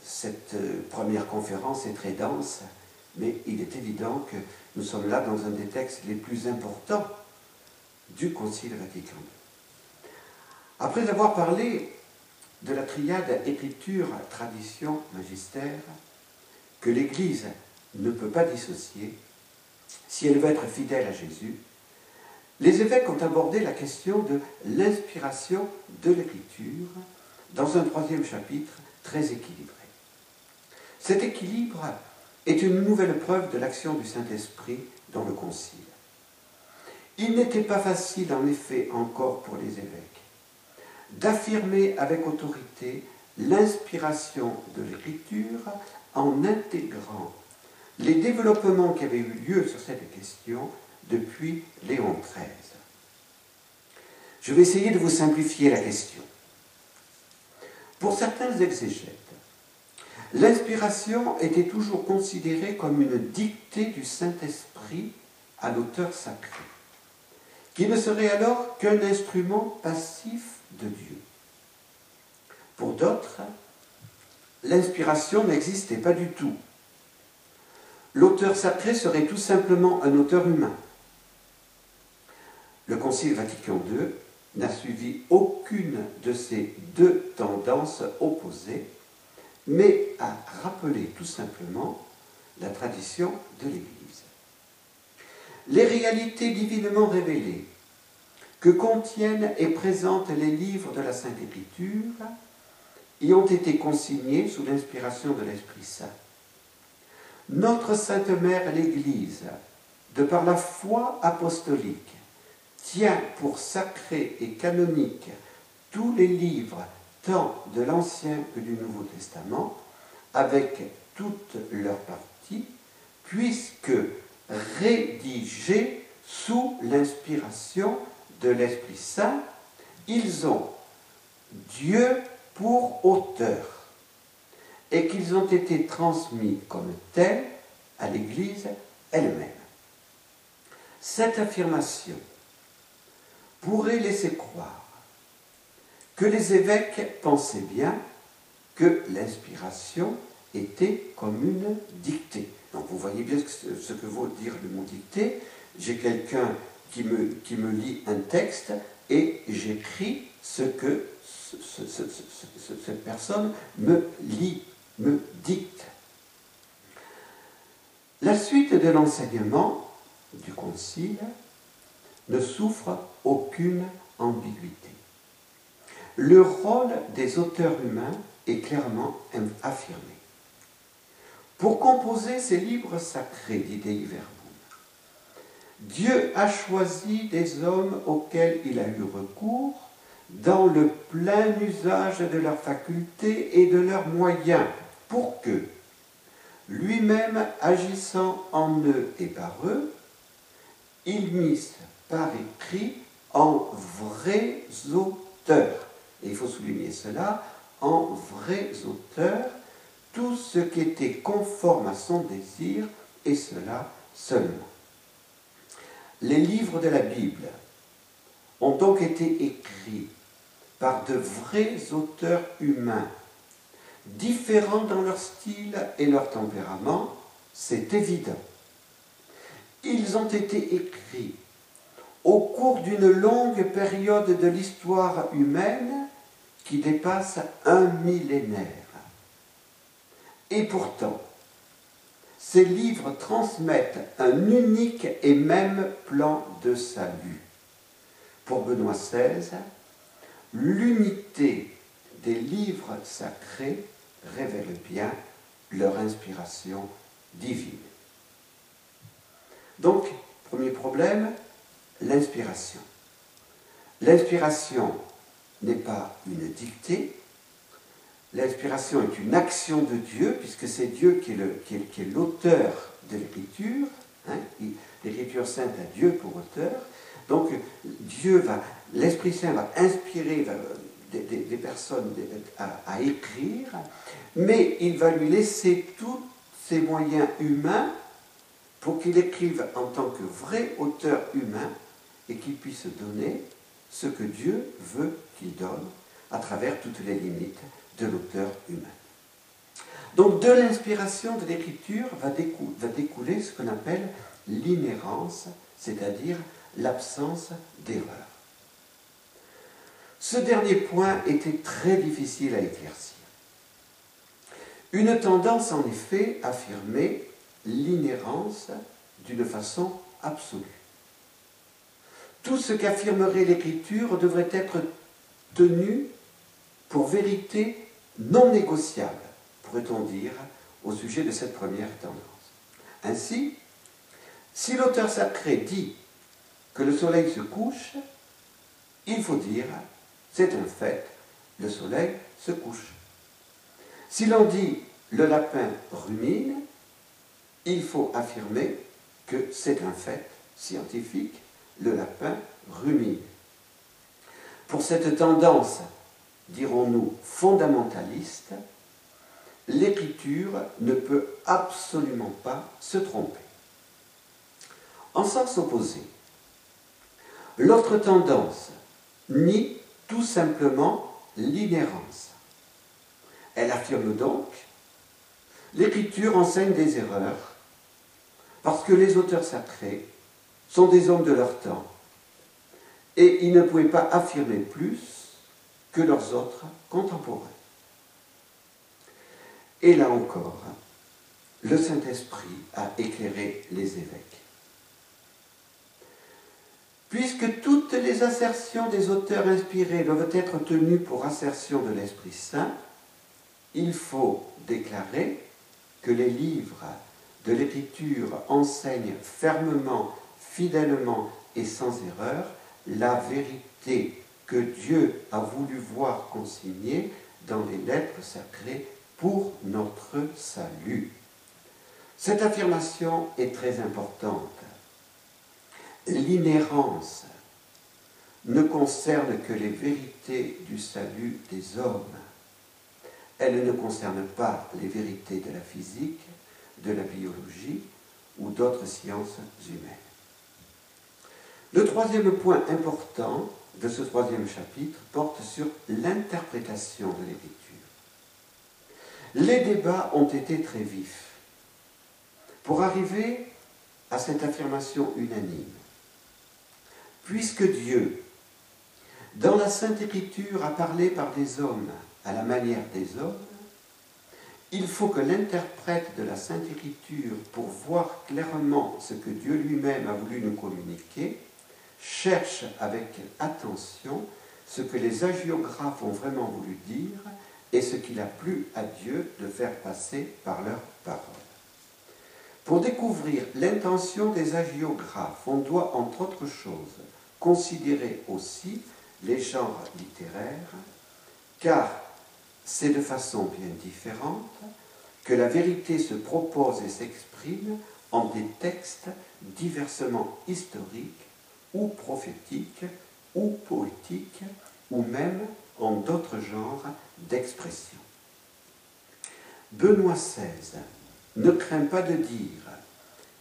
cette euh, première conférence est très dense, mais il est évident que nous sommes là dans un des textes les plus importants du Concile Vatican II. Après avoir parlé de la triade écriture, tradition, magistère, que l'Église ne peut pas dissocier si elle veut être fidèle à Jésus, les évêques ont abordé la question de l'inspiration de l'Écriture dans un troisième chapitre très équilibré. Cet équilibre est une nouvelle preuve de l'action du Saint-Esprit dans le Concile. Il n'était pas facile, en effet, encore pour les évêques, d'affirmer avec autorité l'inspiration de l'Écriture en intégrant les développements qui avaient eu lieu sur cette question depuis Léon XIII. Je vais essayer de vous simplifier la question. Pour certains exégètes, l'inspiration était toujours considérée comme une dictée du Saint-Esprit à l'auteur sacré, qui ne serait alors qu'un instrument passif de Dieu. Pour d'autres, l'inspiration n'existait pas du tout. L'auteur sacré serait tout simplement un auteur humain. Le Concile Vatican II n'a suivi aucune de ces deux tendances opposées, mais a rappelé tout simplement la tradition de l'Église. Les réalités divinement révélées que contiennent et présentent les livres de la Sainte Écriture y ont été consignées sous l'inspiration de l'Esprit Saint. Notre Sainte Mère l'Église, de par la foi apostolique, tient pour sacrés et canoniques tous les livres, tant de l'Ancien que du Nouveau Testament, avec toutes leurs parties, puisque rédigés sous l'inspiration de l'Esprit Saint, ils ont Dieu pour auteur et qu'ils ont été transmis comme tels à l'Église elle-même. Cette affirmation pourrait laisser croire que les évêques pensaient bien que l'inspiration était comme une dictée. Donc vous voyez bien ce que veut dire le mot dictée. J'ai quelqu'un qui me lit un texte et j'écris ce que cette personne me lit, me dicte. La suite de l'enseignement du Concile ne souffre aucune ambiguïté. Le rôle des auteurs humains est clairement affirmé. Pour composer ces livres sacrés, dit Dei Dieu a choisi des hommes auxquels il a eu recours dans le plein usage de leurs facultés et de leurs moyens, pour que, lui-même agissant en eux et par eux, ils missent par écrit en vrais auteurs. Et il faut souligner cela, en vrais auteurs, tout ce qui était conforme à son désir, et cela seulement. Les livres de la Bible ont donc été écrits par de vrais auteurs humains, différents dans leur style et leur tempérament, c'est évident. Ils ont été écrits au cours d'une longue période de l'histoire humaine qui dépasse un millénaire. Et pourtant, ces livres transmettent un unique et même plan de salut. pour Benoît XVI, l'unité des livres sacrés révèle bien leur inspiration divine. Donc, premier problème, l'inspiration. L'inspiration n'est pas une dictée, l'inspiration est une action de Dieu, puisque c'est Dieu qui est l'auteur de l'écriture, hein, l'écriture sainte a Dieu pour auteur, donc Dieu va, l'Esprit Saint va inspirer des, personnes à, écrire, mais il va lui laisser tous ses moyens humains pour qu'il écrive en tant que vrai auteur humain et qu'il puisse donner ce que Dieu veut qu'il donne à travers toutes les limites de l'auteur humain. Donc de l'inspiration de l'écriture va, découler ce qu'on appelle l'inhérence, c'est-à-dire l'absence d'erreur. Ce dernier point était très difficile à éclaircir. Une tendance en effet affirmait l'inhérence d'une façon absolue. Tout ce qu'affirmerait l'écriture devrait être tenu pour vérité non négociable, pourrait-on dire, au sujet de cette première tendance. Ainsi, si l'auteur sacré dit que le soleil se couche, il faut dire, c'est un fait, le soleil se couche. Si l'on dit le lapin rumine, il faut affirmer que c'est un fait scientifique, le lapin rumine. Pour cette tendance, dirons-nous, fondamentaliste, l'écriture ne peut absolument pas se tromper. En sens opposé, l'autre tendance nie tout simplement l'inhérence. Elle affirme donc l'écriture enseigne des erreurs parce que les auteurs sacrés sont des hommes de leur temps et ils ne pouvaient pas affirmer plus que leurs autres contemporains. Et là encore, le Saint-Esprit a éclairé les évêques. Puisque toutes les assertions des auteurs inspirés doivent être tenues pour assertion de l'Esprit Saint, il faut déclarer que les livres de l'Écriture enseignent fermement, fidèlement et sans erreur la vérité que Dieu a voulu voir consignée dans les lettres sacrées pour notre salut. Cette affirmation est très importante l'inhérence ne concerne que les vérités du salut des hommes. Elle ne concerne pas les vérités de la physique, de la biologie ou d'autres sciences humaines. Le troisième point important de ce troisième chapitre porte sur l'interprétation de l'écriture. Les débats ont été très vifs pour arriver à cette affirmation unanime puisque Dieu, dans la Sainte Écriture, a parlé par des hommes à la manière des hommes, il faut que l'interprète de la Sainte Écriture, pour voir clairement ce que Dieu lui-même a voulu nous communiquer, cherche avec attention ce que les agiographes ont vraiment voulu dire et ce qu'il a plu à Dieu de faire passer par leurs paroles. Pour découvrir l'intention des agiographes, on doit, entre autres choses, considérer aussi les genres littéraires, car c'est de façon bien différente que la vérité se propose et s'exprime en des textes diversement historiques ou prophétiques ou poétiques ou même en d'autres genres d'expression. Benoît XVI ne craint pas de dire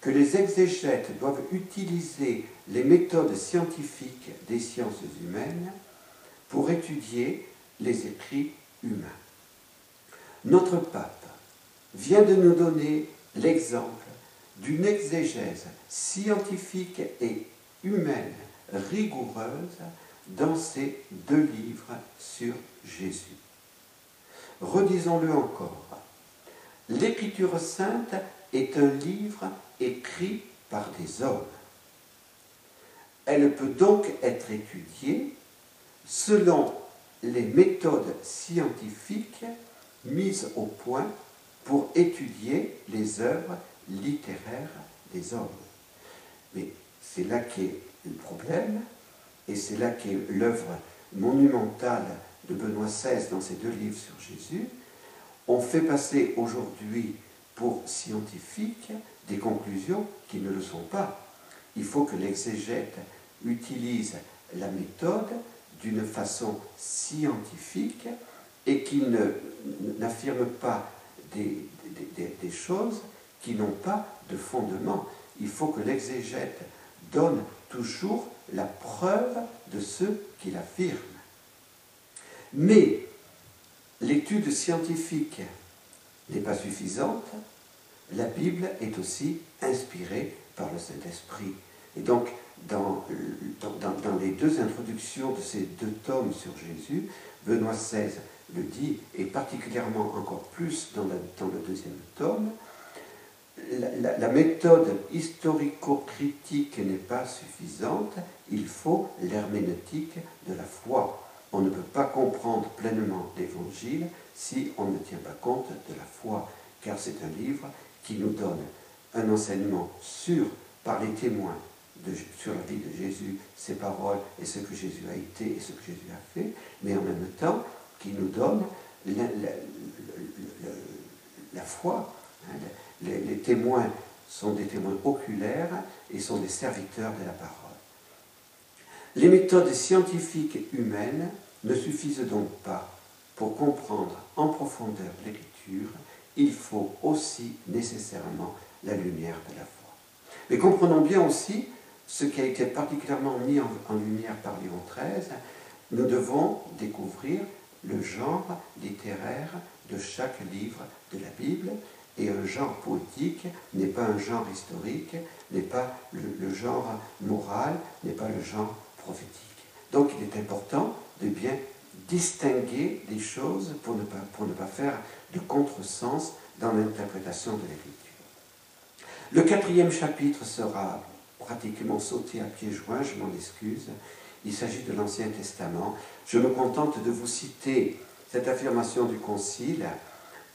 que les exégètes doivent utiliser les méthodes scientifiques des sciences humaines pour étudier les écrits humains. Notre pape vient de nous donner l'exemple d'une exégèse scientifique et humaine rigoureuse dans ces deux livres sur Jésus. Redisons-le encore. L'Écriture sainte est un livre écrit par des hommes. Elle peut donc être étudiée selon les méthodes scientifiques mises au point pour étudier les œuvres littéraires des hommes. Mais c'est là qu'est le problème, et c'est là qu'est l'œuvre monumentale de Benoît XVI dans ses deux livres sur Jésus. On fait passer aujourd'hui pour scientifiques des conclusions qui ne le sont pas. Il faut que l'exégète utilise la méthode d'une façon scientifique et qu'il n'affirme pas des, choses qui n'ont pas de fondement. Il faut que l'exégète donne toujours la preuve de ce qu'il affirme. Mais l'étude scientifique n'est pas suffisante, la Bible est aussi inspirée par le Saint-Esprit. Et donc, dans, dans, les deux introductions de ces deux tomes sur Jésus, Benoît XVI le dit, et particulièrement encore plus dans, dans le deuxième tome, la, la méthode historico-critique n'est pas suffisante, il faut l'herméneutique de la foi. On ne peut pas comprendre pleinement l'Évangile si on ne tient pas compte de la foi, car c'est un livre qui nous donne un enseignement sûr par les témoins sur la vie de Jésus, ses paroles et ce que Jésus a été et ce que Jésus a fait, mais en même temps qui nous donne la, foi. Hein, les, les, témoins sont des témoins oculaires et sont des serviteurs de la parole. Les méthodes scientifiques humaines ne suffisent donc pas pour comprendre en profondeur l'écriture, il faut aussi nécessairement la lumière de la foi. Mais comprenons bien aussi ce qui a été particulièrement mis en, lumière par Léon XIII, nous devons découvrir le genre littéraire de chaque livre de la Bible, et un genre poétique n'est pas un genre historique, n'est pas le, genre moral, n'est pas le genre prophétique. Donc il est important de bien distinguer les choses pour ne pas, pour ne pas faire de contresens dans l'interprétation de l'écriture. Le quatrième chapitre sera pratiquement sauté à pieds joints, je m'en excuse. Il s'agit de l'Ancien Testament. Je me contente de vous citer cette affirmation du Concile.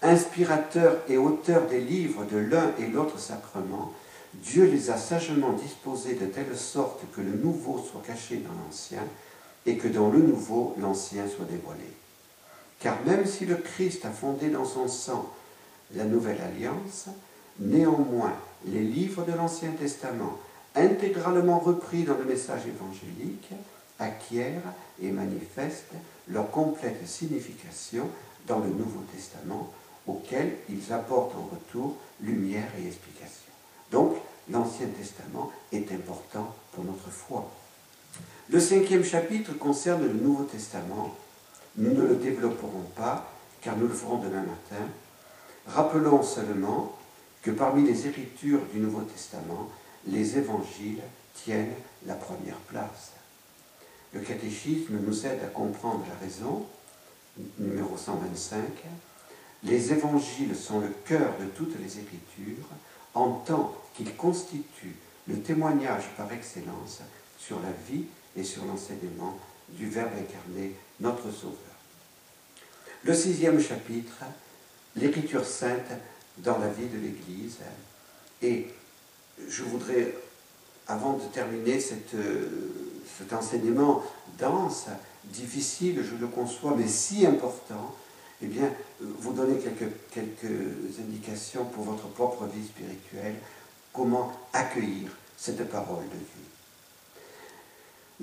Inspirateur et auteur des livres de l'un et l'autre sacrement, Dieu les a sagement disposés de telle sorte que le nouveau soit caché dans l'ancien et que dans le nouveau l'ancien soit dévoilé. Car même si le Christ a fondé dans son sang la nouvelle alliance, néanmoins les livres de l'Ancien Testament, intégralement repris dans le message évangélique, acquièrent et manifestent leur complète signification dans le Nouveau Testament, auquel ils apportent en retour lumière et explication. Donc, l'Ancien Testament est important pour notre foi. Le cinquième chapitre concerne le Nouveau Testament. Nous ne le développerons pas, car nous le ferons demain matin. Rappelons seulement que parmi les écritures du Nouveau Testament, les évangiles tiennent la première place. Le catéchisme nous aide à comprendre la raison, numéro 125. Les évangiles sont le cœur de toutes les écritures, en tant qu'ils constituent le témoignage par excellence sur la vie et sur l'enseignement du Verbe incarné, notre Sauveur. Le sixième chapitre, l'écriture sainte dans la vie de l'Église. Et je voudrais, avant de terminer cette, cet enseignement dense, difficile, je le conçois, mais si important, eh bien, vous donner quelques indications pour votre propre vie spirituelle, comment accueillir cette parole de Dieu.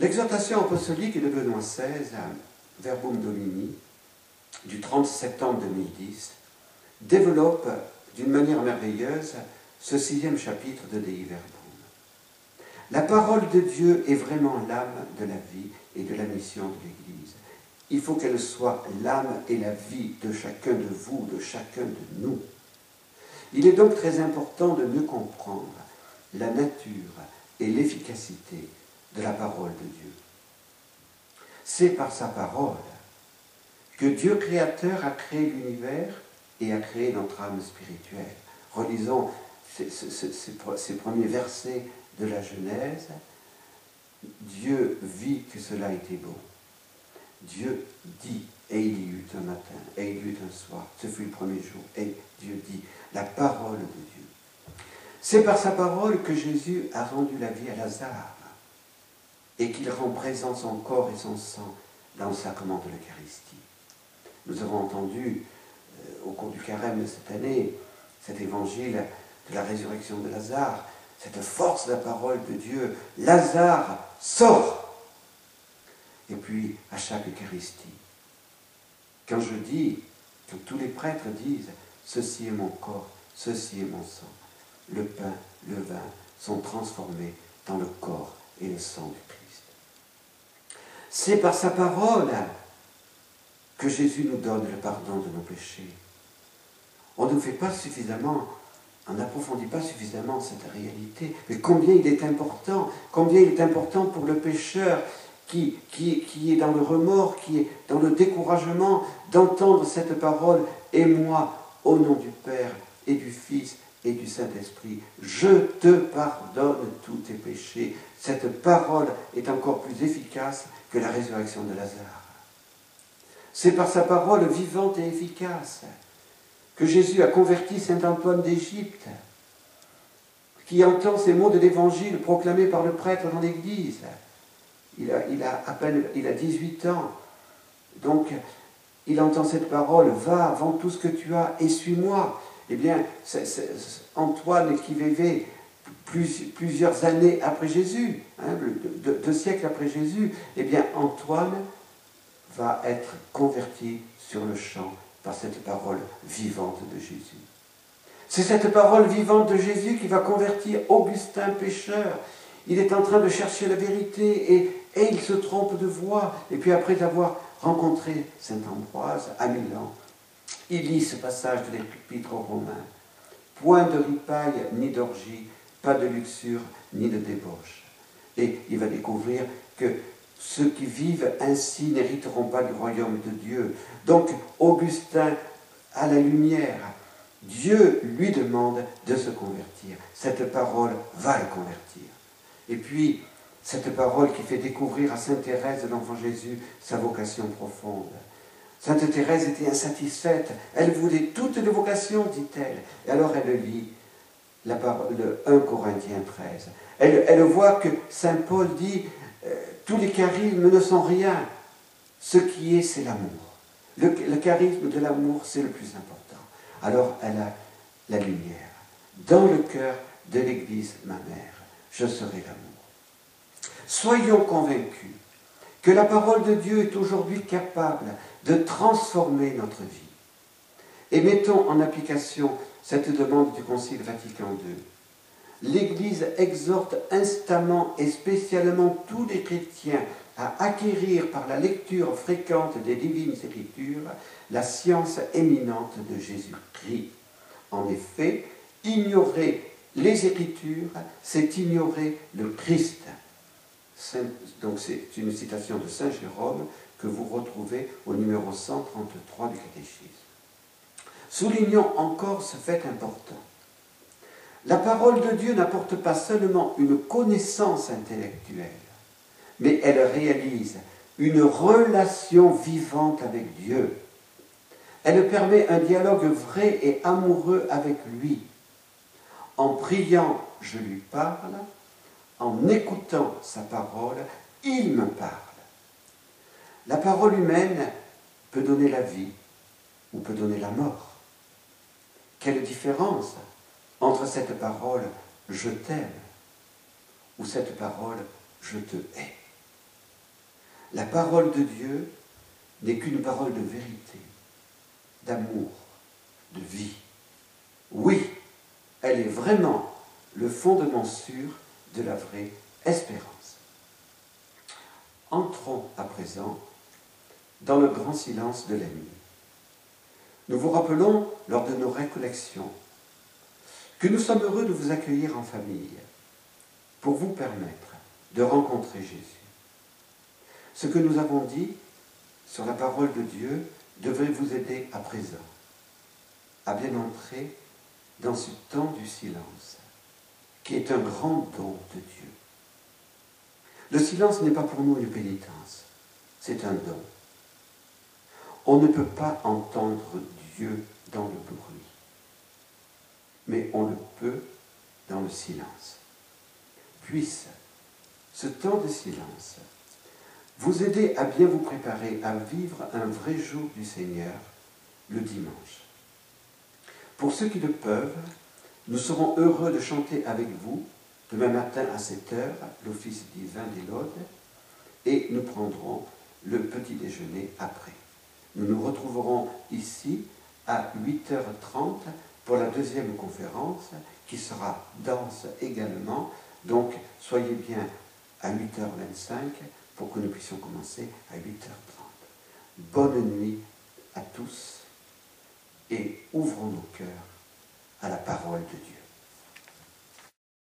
L'exhortation apostolique de Benoît XVI, Verbum Domini, du 30 septembre 2010, développe d'une manière merveilleuse ce sixième chapitre de Dei Verbum. La parole de Dieu est vraiment l'âme de la vie et de la mission de l'Église. Il faut qu'elle soit l'âme et la vie de chacun de vous, de chacun de nous. Il est donc très important de mieux comprendre la nature et l'efficacité de la parole de Dieu. C'est par sa parole que Dieu créateur a créé l'univers et a créé notre âme spirituelle. Relisons ces, premiers versets de la Genèse. Dieu vit que cela était bon. Dieu dit, et il y eut un matin, et il y eut un soir. Ce fut le premier jour, et Dieu dit, la parole de Dieu. C'est par sa parole que Jésus a rendu la vie à Lazare, et qu'il rend présent son corps et son sang dans le sacrement de l'Eucharistie. Nous avons entendu euh, au cours du carême de cette année cet évangile de la résurrection de Lazare, cette force de la parole de Dieu. Lazare sort Et puis à chaque Eucharistie, quand je dis, que tous les prêtres disent, ceci est mon corps, ceci est mon sang, le pain, le vin sont transformés dans le corps et le sang du Christ. C'est par sa parole que Jésus nous donne le pardon de nos péchés. On ne fait pas suffisamment, on n'approfondit pas suffisamment cette réalité. Mais combien il est important, combien il est important pour le pécheur qui, qui, qui est dans le remords, qui est dans le découragement, d'entendre cette parole, et moi, au nom du Père et du Fils et du Saint-Esprit, je te pardonne tous tes péchés. Cette parole est encore plus efficace que la résurrection de Lazare. C'est par sa parole vivante et efficace que Jésus a converti Saint Antoine d'Égypte, qui entend ces mots de l'Évangile proclamés par le prêtre dans l'Église. Il a, il a à peine il a 18 ans. Donc, il entend cette parole, va, vends tout ce que tu as et suis-moi. Eh bien, Antoine qui vivait plusieurs années après Jésus, hein, deux, siècles après Jésus, eh bien, Antoine va être converti sur le champ par cette parole vivante de Jésus. C'est cette parole vivante de Jésus qui va convertir Augustin pécheur. Il est en train de chercher la vérité et, et il se trompe de voie. Et puis après avoir rencontré Saint Ambroise à Milan, il lit ce passage de l'Épître aux Romains. Point de ripaille ni d'orgie, pas de luxure ni de débauche. Et il va découvrir que ceux qui vivent ainsi n'hériteront pas du royaume de Dieu. Donc Augustin, à la lumière, Dieu lui demande de se convertir. Cette parole va le convertir. Et puis, cette parole qui fait découvrir à Sainte Thérèse l'Enfant Jésus sa vocation profonde. Sainte Thérèse était insatisfaite. Elle voulait toutes les vocations, dit-elle. Et alors elle lit la parole, le 1 Corinthiens 13. Elle, elle voit que Saint Paul dit euh, tous les charismes ne sont rien. Ce qui est, c'est l'amour. Le, charisme de l'amour, c'est le plus important. Alors elle a la lumière. Dans le cœur de l'Église, ma mère, je serai l'amour. Soyons convaincus que la parole de Dieu est aujourd'hui capable de transformer notre vie. Et mettons en application cette demande du Concile Vatican II l'Église exhorte instamment et spécialement tous les chrétiens à acquérir par la lecture fréquente des divines écritures la science éminente de Jésus-Christ. En effet, ignorer les écritures, c'est ignorer le Christ. Donc c'est une citation de Saint Jérôme que vous retrouvez au numéro 133 du catéchisme. Soulignons encore ce fait important. La parole de Dieu n'apporte pas seulement une connaissance intellectuelle, mais elle réalise une relation vivante avec Dieu. Elle permet un dialogue vrai et amoureux avec lui. En priant, je lui parle. En écoutant sa parole, il me parle. La parole humaine peut donner la vie ou peut donner la mort. Quelle différence entre cette parole je t'aime ou cette parole je te hais? La parole de Dieu n'est qu'une parole de vérité, d'amour, de vie. Oui, elle est vraiment le fondement sûr de la vraie espérance. Entrons à présent dans le grand silence de la nuit. Nous vous rappelons, lors de nos récollections, que nous sommes heureux de vous accueillir en famille pour vous permettre de rencontrer Jésus. Ce que nous avons dit sur la parole de Dieu devrait vous aider à présent à bien entrer dans ce temps du silence, qui est un grand don de Dieu. Le silence n'est pas pour nous une pénitence, c'est un don. On ne peut pas entendre Dieu dans le bruit, mais on le peut dans le silence. Puisse ce temps de silence vous aider à bien vous préparer à vivre un vrai jour du Seigneur le dimanche. Pour ceux qui le peuvent, nous serons heureux de chanter avec vous demain matin à 7 heures, l'office divin des Laudes, et nous prendrons le petit déjeuner après. Nous nous retrouverons ici à 8h30 pour la deuxième conférence qui sera danse également. Donc soyez bien à 8h25 pour que nous puissions commencer à 8h30. Bonne nuit à tous et ouvrons nos cœurs à la parole de Dieu.